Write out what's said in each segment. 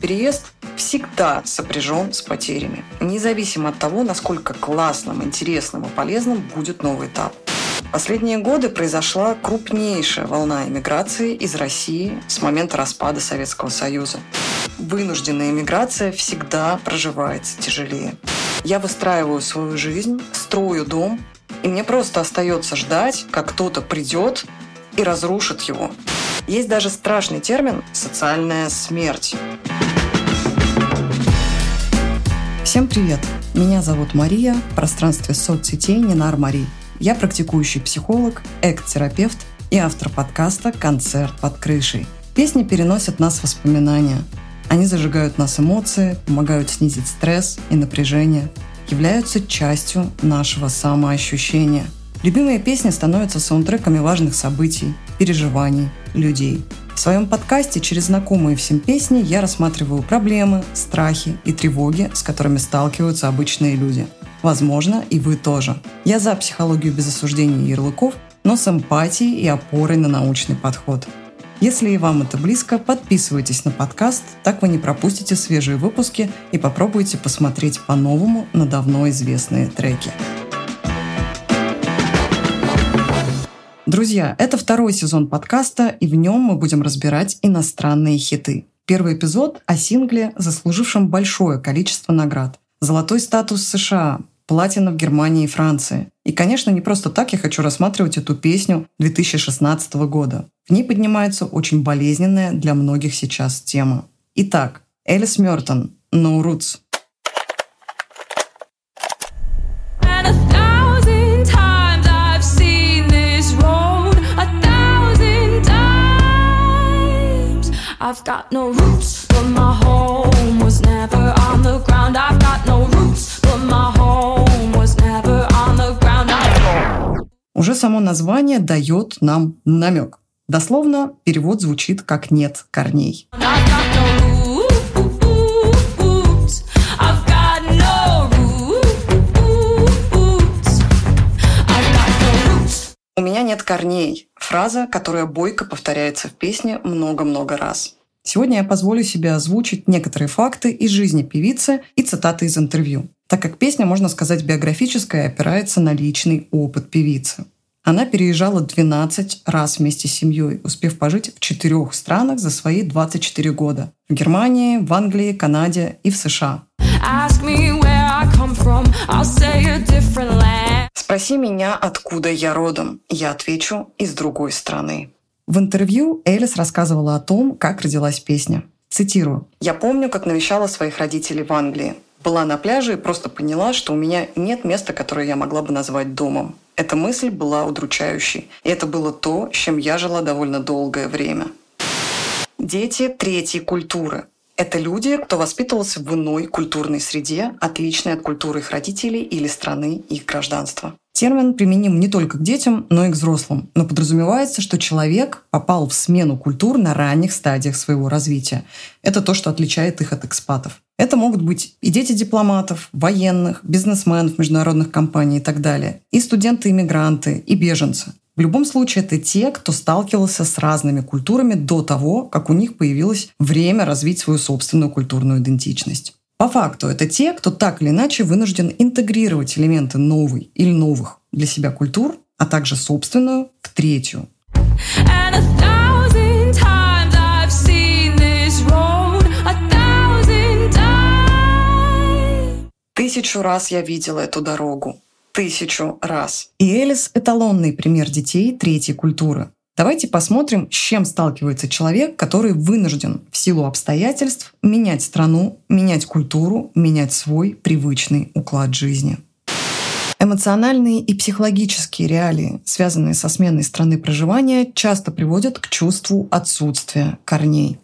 Переезд всегда сопряжен с потерями, независимо от того, насколько классным, интересным и полезным будет новый этап. Последние годы произошла крупнейшая волна эмиграции из России с момента распада Советского Союза. Вынужденная эмиграция всегда проживается тяжелее. Я выстраиваю свою жизнь, строю дом, и мне просто остается ждать, как кто-то придет и разрушит его. Есть даже страшный термин «социальная смерть». Всем привет! Меня зовут Мария, в пространстве соцсетей Нинар Мари. Я практикующий психолог, эк-терапевт и автор подкаста «Концерт под крышей». Песни переносят нас в воспоминания. Они зажигают нас эмоции, помогают снизить стресс и напряжение, являются частью нашего самоощущения. Любимые песни становятся саундтреками важных событий, переживаний, людей – в своем подкасте через знакомые всем песни я рассматриваю проблемы, страхи и тревоги, с которыми сталкиваются обычные люди. Возможно, и вы тоже. Я за психологию без осуждения и ярлыков, но с эмпатией и опорой на научный подход. Если и вам это близко, подписывайтесь на подкаст, так вы не пропустите свежие выпуски и попробуйте посмотреть по-новому на давно известные треки. Друзья, это второй сезон подкаста, и в нем мы будем разбирать иностранные хиты. Первый эпизод о сингле, заслужившем большое количество наград. Золотой статус США, платина в Германии и Франции. И, конечно, не просто так я хочу рассматривать эту песню 2016 года. В ней поднимается очень болезненная для многих сейчас тема. Итак, Элис Мертон «No Roots». I've got no roots, but my home was never on the ground. I've got no roots, but my home was never on the ground. Уже само название дает нам намек. Дословно перевод звучит как «нет корней». У меня нет корней. Фраза, которая бойко повторяется в песне много-много раз. Сегодня я позволю себе озвучить некоторые факты из жизни певицы и цитаты из интервью, так как песня, можно сказать, биографическая и опирается на личный опыт певицы. Она переезжала 12 раз вместе с семьей, успев пожить в четырех странах за свои 24 года. В Германии, в Англии, Канаде и в США. Спроси меня, откуда я родом. Я отвечу из другой страны. В интервью Элис рассказывала о том, как родилась песня. Цитирую. «Я помню, как навещала своих родителей в Англии. Была на пляже и просто поняла, что у меня нет места, которое я могла бы назвать домом. Эта мысль была удручающей. И это было то, с чем я жила довольно долгое время. Дети третьей культуры. Это люди, кто воспитывался в иной культурной среде, отличной от культуры их родителей или страны их гражданства. Термин применим не только к детям, но и к взрослым. Но подразумевается, что человек попал в смену культур на ранних стадиях своего развития. Это то, что отличает их от экспатов. Это могут быть и дети дипломатов, военных, бизнесменов международных компаний и так далее, и студенты-иммигранты, и беженцы. В любом случае, это те, кто сталкивался с разными культурами до того, как у них появилось время развить свою собственную культурную идентичность. По факту это те, кто так или иначе вынужден интегрировать элементы новой или новых для себя культур, а также собственную в третью. Тысячу раз я видела эту дорогу. Тысячу раз. И Элис — эталонный пример детей третьей культуры. Давайте посмотрим, с чем сталкивается человек, который вынужден в силу обстоятельств менять страну, менять культуру, менять свой привычный уклад жизни. Эмоциональные и психологические реалии, связанные со сменой страны проживания, часто приводят к чувству отсутствия корней.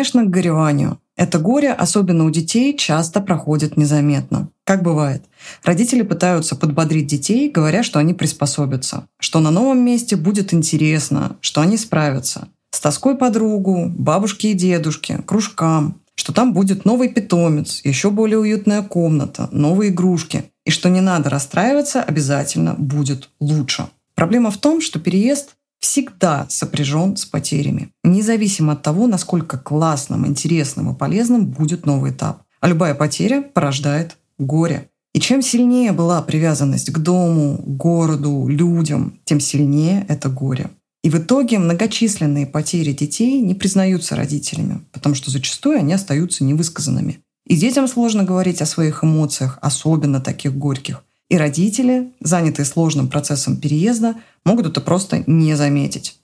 Конечно, к гореванию. Это горе, особенно у детей, часто проходит незаметно. Как бывает, родители пытаются подбодрить детей, говоря, что они приспособятся, что на новом месте будет интересно, что они справятся. С тоской подругу, бабушки и дедушки, кружкам, что там будет новый питомец, еще более уютная комната, новые игрушки, и что не надо расстраиваться, обязательно будет лучше. Проблема в том, что переезд всегда сопряжен с потерями, независимо от того, насколько классным, интересным и полезным будет новый этап. А любая потеря порождает горе. И чем сильнее была привязанность к дому, городу, людям, тем сильнее это горе. И в итоге многочисленные потери детей не признаются родителями, потому что зачастую они остаются невысказанными. И детям сложно говорить о своих эмоциях, особенно таких горьких. И родители, занятые сложным процессом переезда, могут это просто не заметить.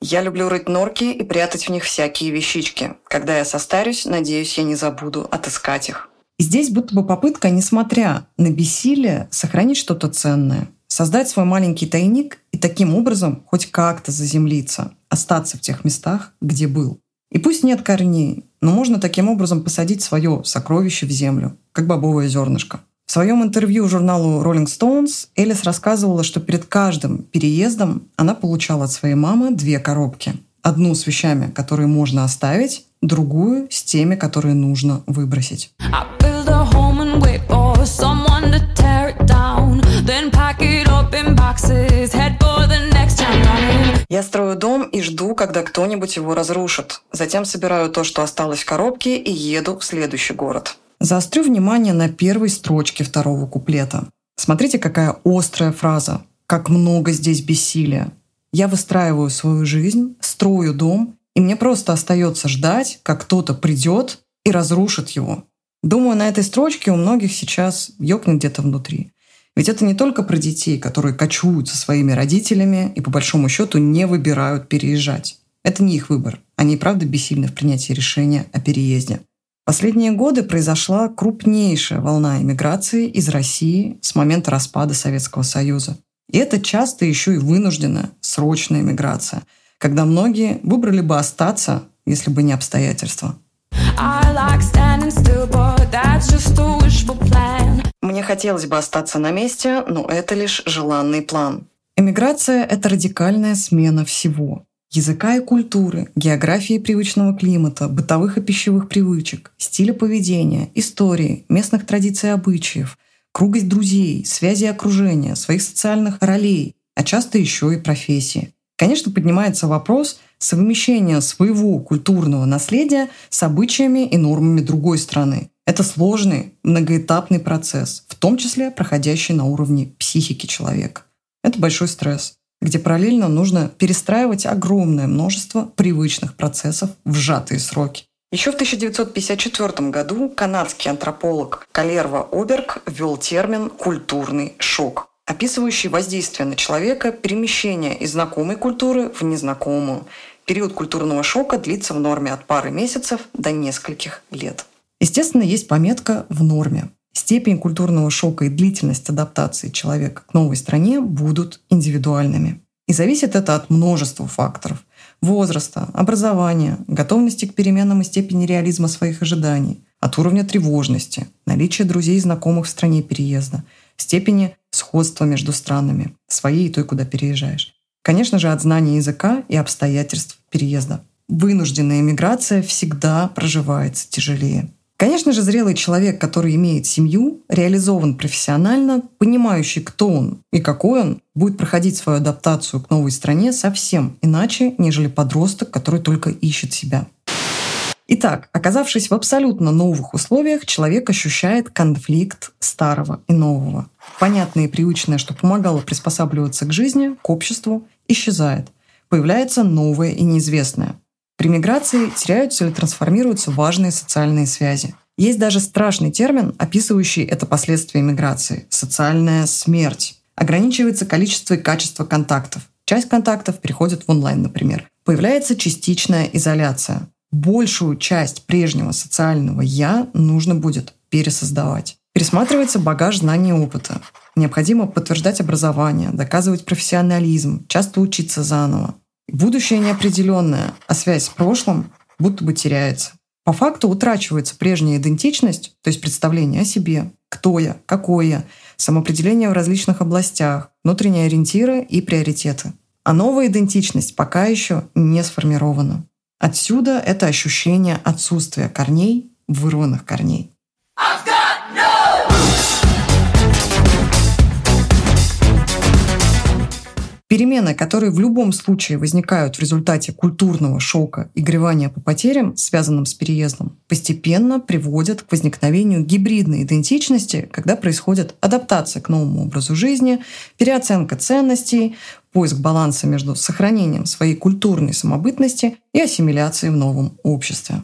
Я люблю рыть норки и прятать в них всякие вещички. Когда я состарюсь, надеюсь, я не забуду отыскать их. И здесь будто бы попытка, несмотря на бессилие, сохранить что-то ценное, создать свой маленький тайник и таким образом хоть как-то заземлиться, остаться в тех местах, где был. И пусть нет корней, но можно таким образом посадить свое сокровище в землю, как бобовое зернышко. В своем интервью журналу Rolling Stones Элис рассказывала, что перед каждым переездом она получала от своей мамы две коробки. Одну с вещами, которые можно оставить, другую с теми, которые нужно выбросить. Я строю дом и жду, когда кто-нибудь его разрушит. Затем собираю то, что осталось в коробке, и еду в следующий город. Заострю внимание на первой строчке второго куплета. Смотрите, какая острая фраза. Как много здесь бессилия. Я выстраиваю свою жизнь, строю дом, и мне просто остается ждать, как кто-то придет и разрушит его. Думаю, на этой строчке у многих сейчас ёкнет где-то внутри. Ведь это не только про детей, которые кочуют со своими родителями и по большому счету не выбирают переезжать. Это не их выбор. Они и правда бессильны в принятии решения о переезде. Последние годы произошла крупнейшая волна иммиграции из России с момента распада Советского Союза. И это часто еще и вынужденная срочная иммиграция, когда многие выбрали бы остаться, если бы не обстоятельства. Мне хотелось бы остаться на месте, но это лишь желанный план. Эмиграция — это радикальная смена всего языка и культуры, географии привычного климата, бытовых и пищевых привычек, стиля поведения, истории, местных традиций и обычаев, круга друзей, связи окружения, своих социальных ролей, а часто еще и профессии. Конечно, поднимается вопрос совмещения своего культурного наследия с обычаями и нормами другой страны. Это сложный, многоэтапный процесс, в том числе проходящий на уровне психики человека. Это большой стресс где параллельно нужно перестраивать огромное множество привычных процессов в сжатые сроки. Еще в 1954 году канадский антрополог Калерва Оберг ввел термин «культурный шок», описывающий воздействие на человека перемещение из знакомой культуры в незнакомую. Период культурного шока длится в норме от пары месяцев до нескольких лет. Естественно, есть пометка «в норме». Степень культурного шока и длительность адаптации человека к новой стране будут индивидуальными. И зависит это от множества факторов – возраста, образования, готовности к переменам и степени реализма своих ожиданий, от уровня тревожности, наличия друзей и знакомых в стране переезда, степени сходства между странами, своей и той, куда переезжаешь. Конечно же, от знания языка и обстоятельств переезда. Вынужденная иммиграция всегда проживается тяжелее. Конечно же, зрелый человек, который имеет семью, реализован профессионально, понимающий, кто он и какой он, будет проходить свою адаптацию к новой стране совсем иначе, нежели подросток, который только ищет себя. Итак, оказавшись в абсолютно новых условиях, человек ощущает конфликт старого и нового. Понятное и привычное, что помогало приспосабливаться к жизни, к обществу, исчезает. Появляется новое и неизвестное. При миграции теряются или трансформируются важные социальные связи. Есть даже страшный термин, описывающий это последствия миграции – социальная смерть. Ограничивается количество и качество контактов. Часть контактов переходит в онлайн, например. Появляется частичная изоляция. Большую часть прежнего социального «я» нужно будет пересоздавать. Пересматривается багаж знаний и опыта. Необходимо подтверждать образование, доказывать профессионализм, часто учиться заново. Будущее неопределенное, а связь с прошлым будто бы теряется. По факту утрачивается прежняя идентичность, то есть представление о себе, кто я, какой я, самоопределение в различных областях, внутренние ориентиры и приоритеты. а новая идентичность пока еще не сформирована. Отсюда это ощущение отсутствия корней, вырванных корней. Перемены, которые в любом случае возникают в результате культурного шока и гревания по потерям, связанным с переездом, постепенно приводят к возникновению гибридной идентичности, когда происходит адаптация к новому образу жизни, переоценка ценностей, поиск баланса между сохранением своей культурной самобытности и ассимиляцией в новом обществе.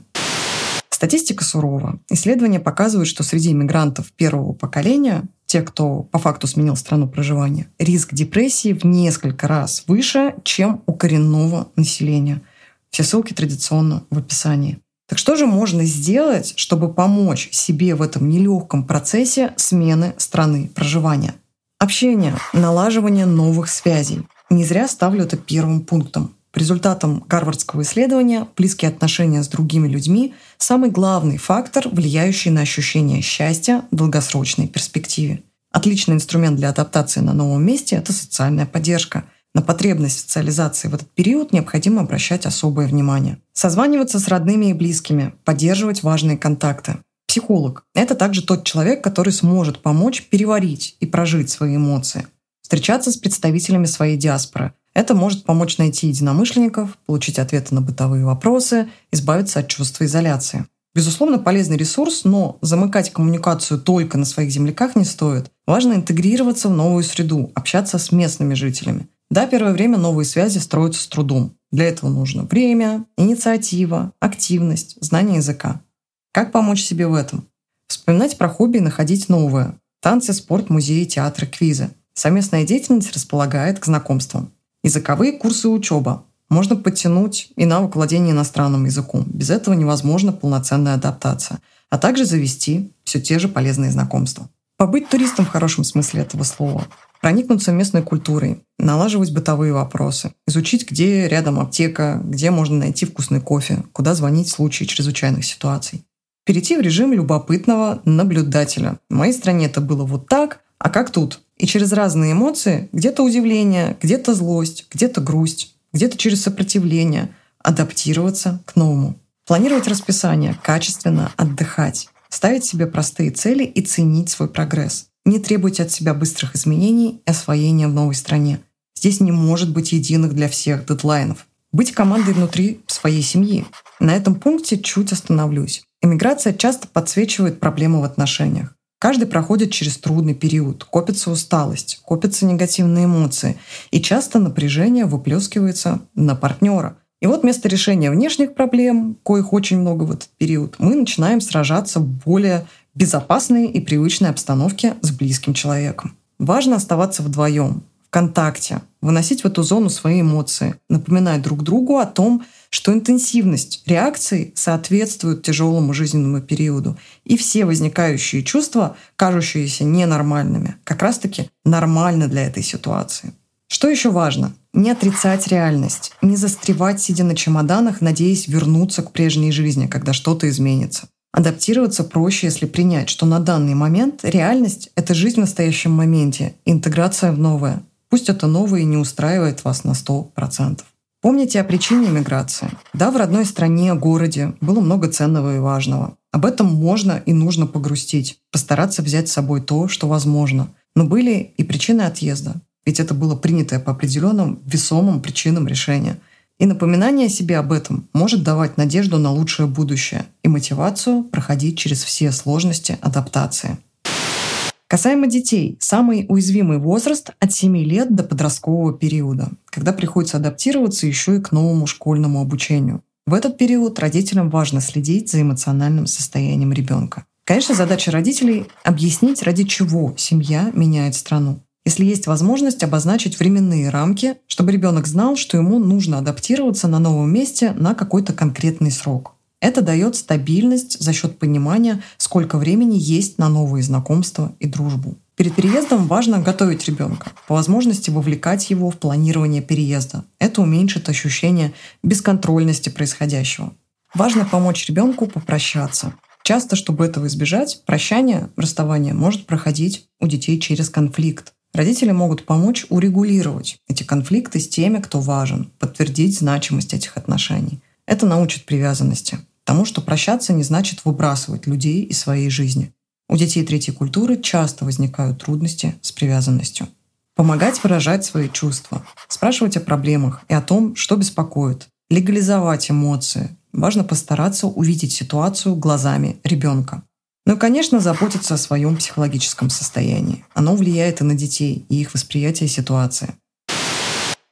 Статистика сурова. Исследования показывают, что среди иммигрантов первого поколения те, кто по факту сменил страну проживания, риск депрессии в несколько раз выше, чем у коренного населения. Все ссылки традиционно в описании. Так что же можно сделать, чтобы помочь себе в этом нелегком процессе смены страны проживания? Общение, налаживание новых связей. Не зря ставлю это первым пунктом. По результатам гарвардского исследования близкие отношения с другими людьми – самый главный фактор, влияющий на ощущение счастья в долгосрочной перспективе. Отличный инструмент для адаптации на новом месте – это социальная поддержка. На потребность социализации в этот период необходимо обращать особое внимание. Созваниваться с родными и близкими, поддерживать важные контакты. Психолог – это также тот человек, который сможет помочь переварить и прожить свои эмоции. Встречаться с представителями своей диаспоры – это может помочь найти единомышленников, получить ответы на бытовые вопросы, избавиться от чувства изоляции. Безусловно, полезный ресурс, но замыкать коммуникацию только на своих земляках не стоит. Важно интегрироваться в новую среду, общаться с местными жителями. Да, первое время новые связи строятся с трудом. Для этого нужно время, инициатива, активность, знание языка. Как помочь себе в этом? Вспоминать про хобби и находить новое. Танцы, спорт, музеи, театры, квизы. Совместная деятельность располагает к знакомствам. Языковые курсы учеба. Можно подтянуть и навык владения иностранным языком. Без этого невозможна полноценная адаптация. А также завести все те же полезные знакомства. Побыть туристом в хорошем смысле этого слова. Проникнуться местной культурой, налаживать бытовые вопросы, изучить, где рядом аптека, где можно найти вкусный кофе, куда звонить в случае чрезвычайных ситуаций. Перейти в режим любопытного наблюдателя. В моей стране это было вот так, а как тут? И через разные эмоции, где-то удивление, где-то злость, где-то грусть, где-то через сопротивление, адаптироваться к новому. Планировать расписание, качественно отдыхать, ставить себе простые цели и ценить свой прогресс. Не требуйте от себя быстрых изменений и освоения в новой стране. Здесь не может быть единых для всех дедлайнов. Быть командой внутри своей семьи. На этом пункте чуть остановлюсь. Эмиграция часто подсвечивает проблемы в отношениях. Каждый проходит через трудный период, копится усталость, копятся негативные эмоции, и часто напряжение выплескивается на партнера. И вот вместо решения внешних проблем, коих очень много в этот период, мы начинаем сражаться в более безопасной и привычной обстановке с близким человеком. Важно оставаться вдвоем, в контакте, выносить в эту зону свои эмоции, напоминать друг другу о том, что интенсивность реакций соответствует тяжелому жизненному периоду, и все возникающие чувства, кажущиеся ненормальными, как раз-таки нормальны для этой ситуации. Что еще важно? Не отрицать реальность, не застревать, сидя на чемоданах, надеясь вернуться к прежней жизни, когда что-то изменится. Адаптироваться проще, если принять, что на данный момент реальность — это жизнь в настоящем моменте, интеграция в новое. Пусть это новое не устраивает вас на 100%. Помните о причине миграции. Да, в родной стране, городе было много ценного и важного. Об этом можно и нужно погрустить, постараться взять с собой то, что возможно. Но были и причины отъезда. Ведь это было принятое по определенным весомым причинам решения. И напоминание себе об этом может давать надежду на лучшее будущее и мотивацию проходить через все сложности адаптации. Касаемо детей, самый уязвимый возраст от 7 лет до подросткового периода, когда приходится адаптироваться еще и к новому школьному обучению. В этот период родителям важно следить за эмоциональным состоянием ребенка. Конечно, задача родителей — объяснить, ради чего семья меняет страну. Если есть возможность обозначить временные рамки, чтобы ребенок знал, что ему нужно адаптироваться на новом месте на какой-то конкретный срок. Это дает стабильность за счет понимания, сколько времени есть на новые знакомства и дружбу. Перед переездом важно готовить ребенка, по возможности вовлекать его в планирование переезда. Это уменьшит ощущение бесконтрольности происходящего. Важно помочь ребенку попрощаться. Часто, чтобы этого избежать, прощание, расставание может проходить у детей через конфликт. Родители могут помочь урегулировать эти конфликты с теми, кто важен, подтвердить значимость этих отношений. Это научит привязанности, тому, что прощаться не значит выбрасывать людей из своей жизни. У детей третьей культуры часто возникают трудности с привязанностью. Помогать выражать свои чувства, спрашивать о проблемах и о том, что беспокоит, легализовать эмоции. Важно постараться увидеть ситуацию глазами ребенка. Ну и, конечно, заботиться о своем психологическом состоянии. Оно влияет и на детей, и их восприятие ситуации.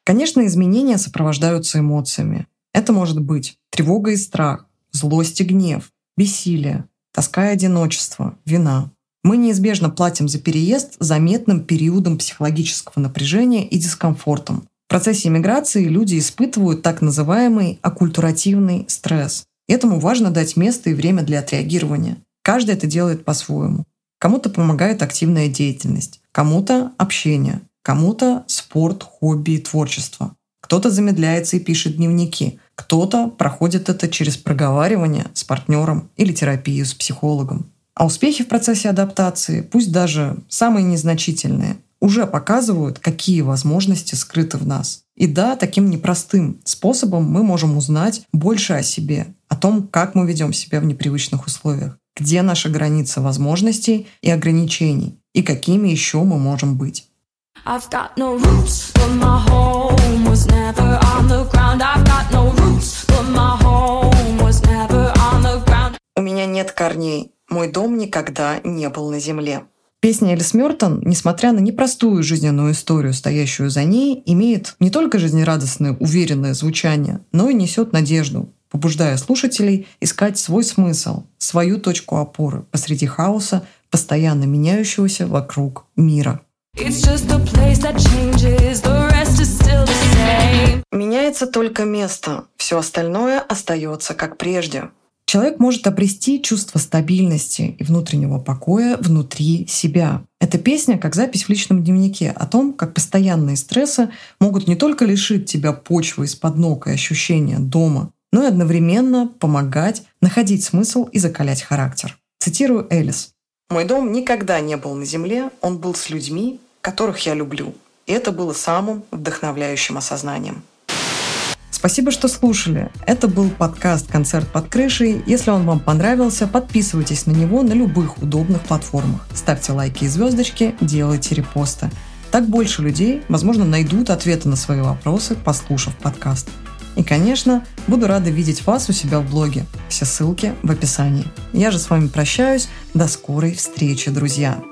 Конечно, изменения сопровождаются эмоциями. Это может быть тревога и страх, злость и гнев, бессилие, тоска и одиночество, вина. Мы неизбежно платим за переезд заметным периодом психологического напряжения и дискомфортом. В процессе иммиграции люди испытывают так называемый оккультуративный стресс. Этому важно дать место и время для отреагирования. Каждый это делает по-своему. Кому-то помогает активная деятельность, кому-то общение, кому-то спорт, хобби и творчество. Кто-то замедляется и пишет дневники, кто-то проходит это через проговаривание с партнером или терапию с психологом. А успехи в процессе адаптации, пусть даже самые незначительные, уже показывают, какие возможности скрыты в нас. И да, таким непростым способом мы можем узнать больше о себе, о том, как мы ведем себя в непривычных условиях, где наша граница возможностей и ограничений, и какими еще мы можем быть. I've got no roots, but my home was never on the ground. I've got no roots, but my home was never on the ground. У меня нет корней. Мой дом никогда не был на земле. Песня Элис Мёртон, несмотря на непростую жизненную историю, стоящую за ней, имеет не только жизнерадостное, уверенное звучание, но и несет надежду, побуждая слушателей искать свой смысл, свою точку опоры посреди хаоса, постоянно меняющегося вокруг мира. Меняется только место, все остальное остается как прежде. Человек может обрести чувство стабильности и внутреннего покоя внутри себя. Эта песня как запись в личном дневнике о том, как постоянные стрессы могут не только лишить тебя почвы из-под ног и ощущения дома, но и одновременно помогать находить смысл и закалять характер. Цитирую Элис. «Мой дом никогда не был на земле, он был с людьми, которых я люблю. И это было самым вдохновляющим осознанием. Спасибо, что слушали. Это был подкаст «Концерт под крышей». Если он вам понравился, подписывайтесь на него на любых удобных платформах. Ставьте лайки и звездочки, делайте репосты. Так больше людей, возможно, найдут ответы на свои вопросы, послушав подкаст. И, конечно, буду рада видеть вас у себя в блоге. Все ссылки в описании. Я же с вами прощаюсь. До скорой встречи, друзья!